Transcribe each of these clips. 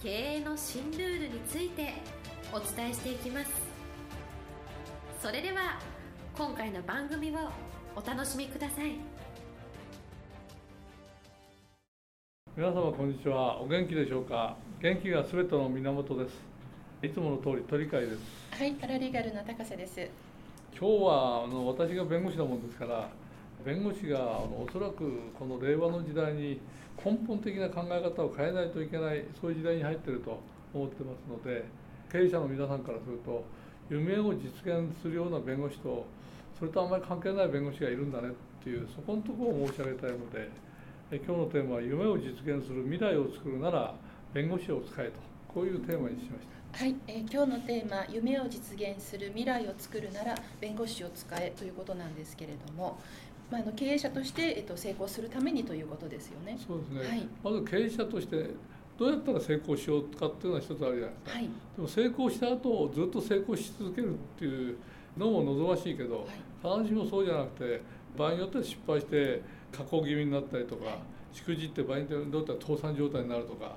経営の新ルールについてお伝えしていきます。それでは今回の番組をお楽しみください。皆様こんにちは。お元気でしょうか？元気がすべての源です。いつもの通り鳥飼です。はいパラリーガルの高瀬です。今日はあの私が弁護士なもんですから弁護士があのおそらくこの令和の時代に根本的な考え方を変えないといけないそういう時代に入っていると思ってますので経営者の皆さんからすると夢を実現するような弁護士とそれとあんまり関係ない弁護士がいるんだねっていうそこのところを申し上げたいので今日のテーマは夢を実現する未来を作るなら弁護士を使えとこういうテーマにしました。はい、えー、今日のテーマ「夢を実現する未来を作るなら弁護士を使え」ということなんですけれども、まあ、あの経営者として、えっと、成功するためにということですよね。そうですね、はい、まず経営者としてどうやったら成功しようかっていうのは一つあるじゃないですか、はい、でも成功した後ずっと成功し続けるっていうのも望ましいけど、はい、必ずしもそうじゃなくて場合によっては失敗して加工気味になったりとか、しくじって場合によっては倒産状態になるとか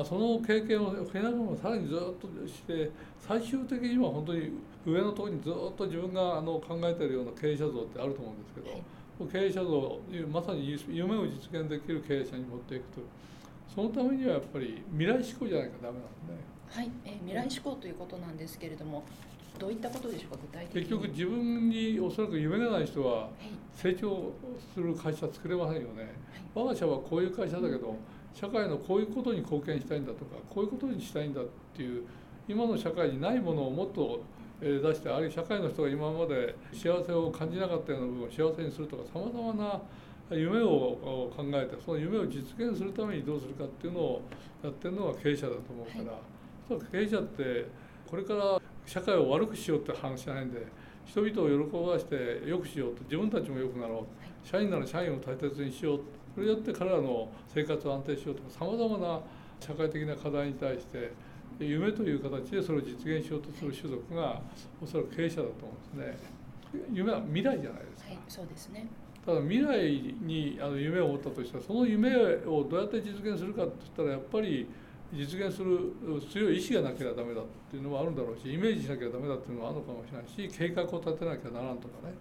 あその経験を増えながらもさらにずっとして最終的には本当に上のところにずっと自分があの考えているような経営者像ってあると思うんですけど。経営者像まさに夢を実現できる経営者に持っていくとそのためにはやっぱり未来志向じゃないかダメなんですね。はい、えー、未来志向ということなんですけれどもどういったことでしょうか？具体的に。結局自分におそらく夢がない人は成長する会社作れませんよね、はい、我が社はこういう会社だけど社会のこういうことに貢献したいんだとかこういうことにしたいんだっていう今の社会にないものをもっと出してあるいは社会の人が今まで幸せを感じなかったような部分を幸せにするとかさまざまな夢を考えてその夢を実現するためにどうするかっていうのをやってるのが経営者だと思うから、はい、経営者ってこれから社会を悪くしようって話じゃないんで人々を喜ばして良くしようと自分たちも良くなろう、はい、社員なら社員を大切にしようそれによって彼らの生活を安定しようとかさまざまな社会的な課題に対して夢という形でそれを実現しようとする種族がおそらく経営者だと思うんですね。夢は未来じゃないですか。はい、そうですね。ただ未来にあの夢を持ったとしたらその夢をどうやって実現するかって言ったらやっぱり実現する強い意志がなければダメだっていうのもあるんだろうしイメージしなきゃダメだっていうのもあるのかもしれないし計画を立てなきゃならんとかね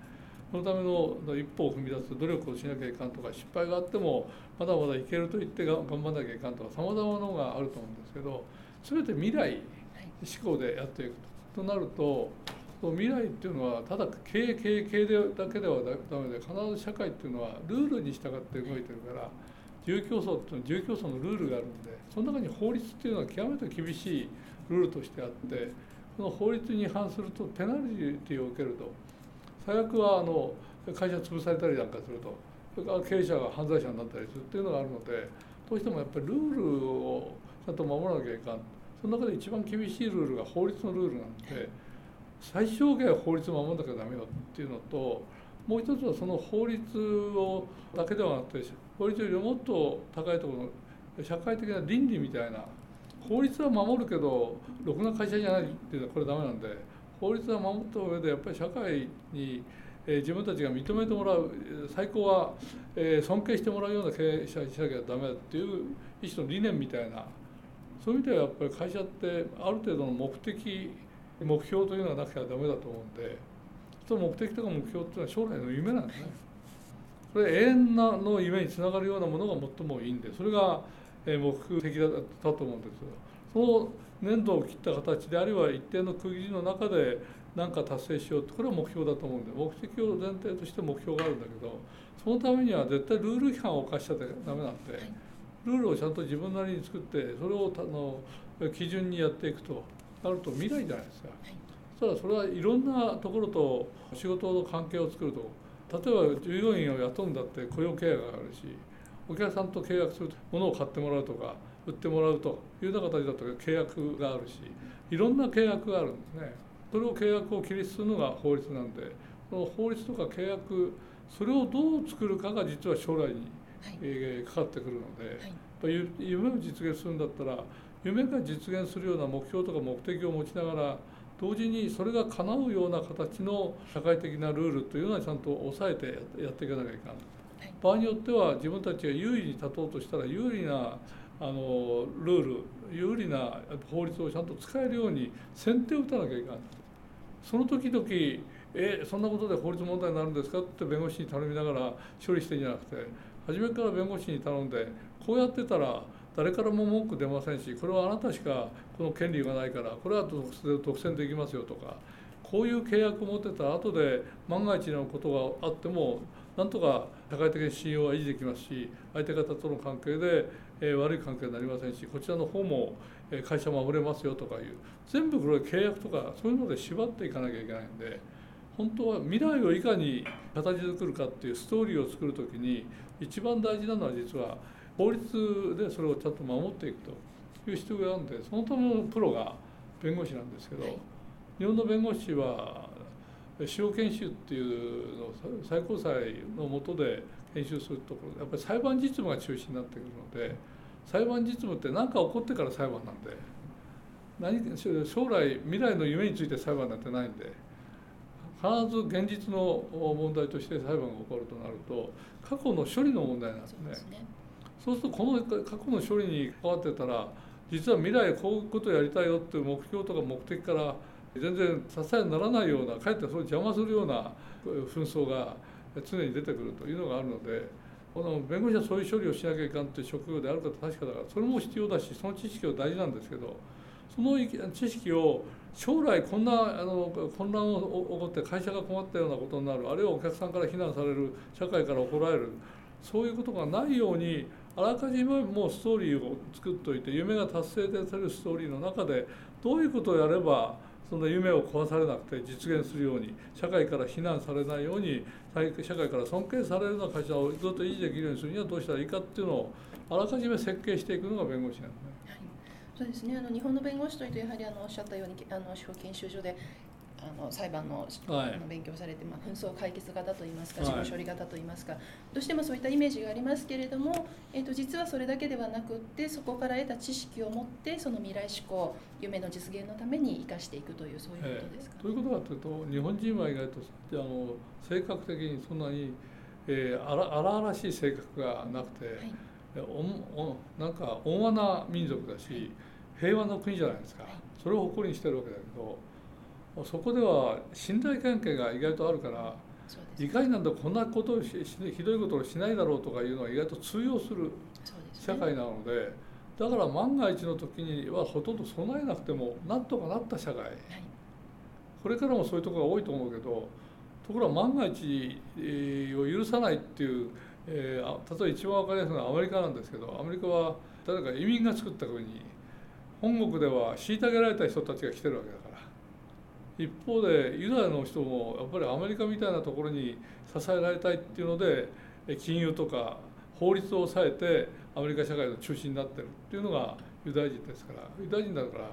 そのための一歩を踏み出す努力をしなきゃいかんとか失敗があってもまだまだいけると言って頑張らなきゃいかんとかさまざまなのがあると思うんですけど全て未来思考でやっていくとなると未来っていうのはただ経営経営経営だけではダメで必ず社会っていうのはルールに従って動いてるから自由競争っていうのは自由競争のルールがあるんでその中に法律っていうのは極めて厳しいルールとしてあってその法律に違反するとペナルティを受けると最悪はあの会社潰されたりなんかするとそれから経営者が犯罪者になったりするっていうのがあるのでどうしてもやっぱりルールをちゃんと守らなきゃいかん。その中で一番厳しいルールが法律のルールなので最小限法律を守らなきゃダメよっていうのともう一つはその法律をだけではなくて法律よりもっと高いところの社会的な倫理みたいな法律は守るけどろくな会社じゃないっていうのはこれダメなんで法律は守った上でやっぱり社会にえ自分たちが認めてもらう最高は、え尊敬してもらうような経営者にしなきゃダメだっていう一種の理念みたいなそういう意味ではやっぱり会社ってある程度の目的目標というのがなきゃダメだと思うんでその目的とか目標っていうのは将来の夢なんですね。それ永遠なの夢につながるようなものが最もいいんでそれが目的だったと思うんですよ。その粘土を切った形であるいは一定の区切りの中で何か達成しようってこれは目標だと思うんで目的を前提として目標があるんだけどそのためには絶対ルール違反を犯しちゃダメなんで。ルールをちゃんと自分なりに作ってそれをあの基準にやっていくとなると未来じゃないですか。そしたらそれはいろんなところと仕事の関係を作ると例えば従業員を雇うんだって雇用契約があるしお客さんと契約すると物を買ってもらうとか売ってもらうというような形だと契約があるしいろんな契約があるんですね。それを契約を切りするのが法律なんでその法律とか契約それをどう作るかが実は将来に、はい、えー、かかってくるので、はい、夢を実現するんだったら夢が実現するような目標とか目的を持ちながら同時にそれが叶うような形の社会的なルールというのはちゃんと抑えてやっていかなきゃいけない、はい、場合によっては自分たちが優位に立とうとしたら有利なあのルール有利な法律をちゃんと使えるように先手を打たなきゃいけないその時々えそんなことで法律問題になるんですかって弁護士に頼みながら処理してんじゃなくて初めから弁護士に頼んでこうやってたら誰からも文句出ませんしこれはあなたしかこの権利がないからこれは独占できますよとかこういう契約を持ってた後で万が一のことがあってもなんとか社会的に信用は維持できますし相手方との関係で、え、悪い関係になりませんしこちらの方も会社守れますよとかいう全部これ契約とかそういうので縛っていかなきゃいけないんで本当は未来をいかに形作るかっていうストーリーを作る時に一番大事なのは実は法律でそれをちゃんと守っていくという必要があるんでそのためのプロが弁護士なんですけど、日本の弁護士は司法研修っていうのを最高裁の下で研修するところでやっぱり裁判実務が中心になってくるので裁判実務って何か起こってから裁判なんで何将来未来の夢について裁判なんてないんで必ず現実の問題として裁判が起こるとなると過去の処理の問題なんですね。そうするとこの過去の処理に関わってたら実は未来こういうことをやりたいよっていう目標とか目的から全然支えにならないようなかえってそれを邪魔するような紛争が常に出てくるというのがあるのでこの弁護士はそういう処理をしなきゃいかんという職業であるか確かだからそれも必要だしその知識は大事なんですけどその知識を将来こんなあの混乱を起こって会社が困ったようなことになるあるいはお客さんから非難される社会から怒られるそういうことがないようにあらかじめもうストーリーを作っておいて夢が達成されるストーリーの中でどういうことをやればその夢を壊されなくて実現するように社会から非難されないように社会から尊敬されるような会社をずっと維持できるようにするにはどうしたらいいかっていうのをあらかじめ設計していくのが弁護士なんですね。そうですねあの日本の弁護士というとやはりあのおっしゃったようにあの司法研修所であの裁判の,、はい、勉強されて、まあ、紛争解決型といいますか事務処理型といいますか、はい、どうしてもそういったイメージがありますけれども、えーと、実はそれだけではなくってそこから得た知識を持ってその未来志向夢の実現のために生かしていくというそういうことですか、えー、ということかというと日本人は意外とあの性格的にそんなに、えー、荒々しい性格がなくて、はい、おおなんか温和な民族だし、平和の国じゃないですか、それを誇りにしてるわけだけど。そこでは信頼関係が意外とあるからいかになんだこんなことをしひどいことをしないだろうとかいうのは意外と通用する社会なのでだから万が一の時にはほとんど備えなくてもなんとかなった社会、これからもそういうところが多いと思うけどところが万が一を許さないっていう、えー、例えば一番分かりやすいのはアメリカなんですけどアメリカは誰か移民が作った国に本国では虐げられた人たちが来てるわけだから。一方でユダヤの人もやっぱりアメリカみたいなところに支えられたいっていうので金融とか法律を抑えてアメリカ社会の中心になってるっていうのがユダヤ人ですから。ユダヤ人だから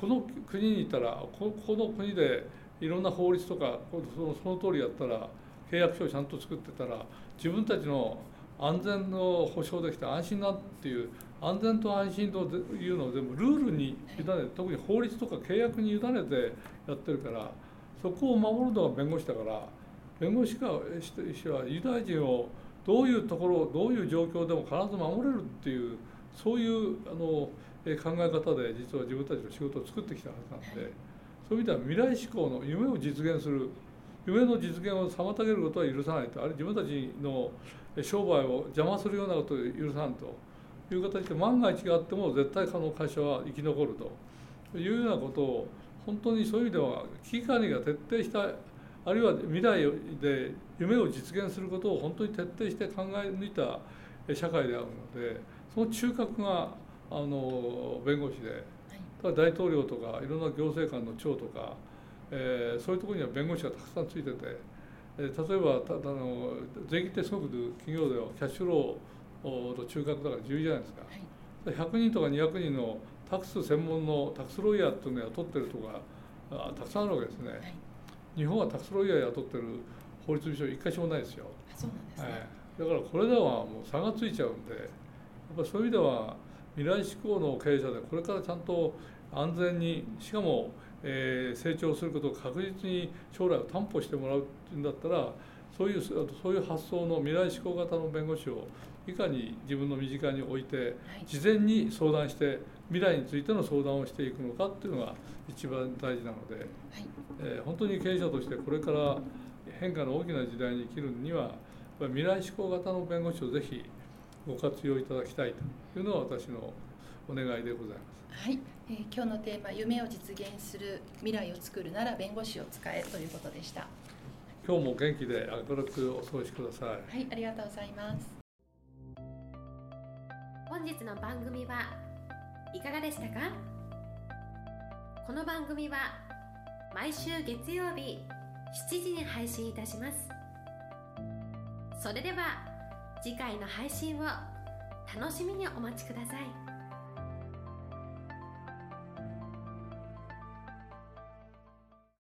この国にいたらこの国でいろんな法律とかそのその通りやったら契約書をちゃんと作ってたら自分たちの安全の保障できて安心なっていう安全と安心というのを全部ルールに委ねて特に法律とか契約に委ねてやってるからそこを守るのが弁護士だから。弁護士が士はユダヤ人をどういうところどういう状況でも必ず守れるっていうそういうあの考え方で実は自分たちの仕事を作ってきたはずなんでそういう意味では未来志向の夢を実現する夢の実現を妨げることは許さないとあるいは自分たちの商売を邪魔するようなことを許さんと。いう形で万が一があっても絶対可能会社は生き残ると。いうようなことを本当にそういう意味では危機管理が徹底したあるいは未来で夢を実現することを本当に徹底して考え抜いた社会であるのでその中核があの弁護士で、はい、大統領とかいろんな行政官の長とか、えー、そういうところには弁護士がたくさんついてて、えー、例えばたあの税金ってすごく企業ではキャッシュローの中核だから重要じゃないですか、はい、100人とか200人のタックス専門のタックスロイヤーっていうのを雇ってるとかあたくさんあるわけですね、はい、日本はタックスロイヤー雇ってる法律事務所一箇所もないですよ。そうなんですね、はい。だからこれではもう差がついちゃうんでやっぱそういう意味では未来志向の経営者でこれからちゃんと安全にしかも、えー、成長することを確実に将来を担保してもらうっていうんだったらそういうそういう発想の未来志向型の弁護士をいかに自分の身近に置いて事前に相談して未来についての相談をしていくのかっていうのが一番大事なので、はい、えー、本当に経営者としてこれから変化の大きな時代に生きるには未来志向型の弁護士をぜひご活用いただきたいというのは私のお願いでございます。はい、えー、今日のテーマ夢を実現する未来を作るなら弁護士を使えということでした。今日も元気で明るくお過ごしください。はい、ありがとうございます。本日の番組はいかがでしたか？この番組は毎週月曜日7時に配信いたします。それでは次回の配信を楽しみにお待ちください。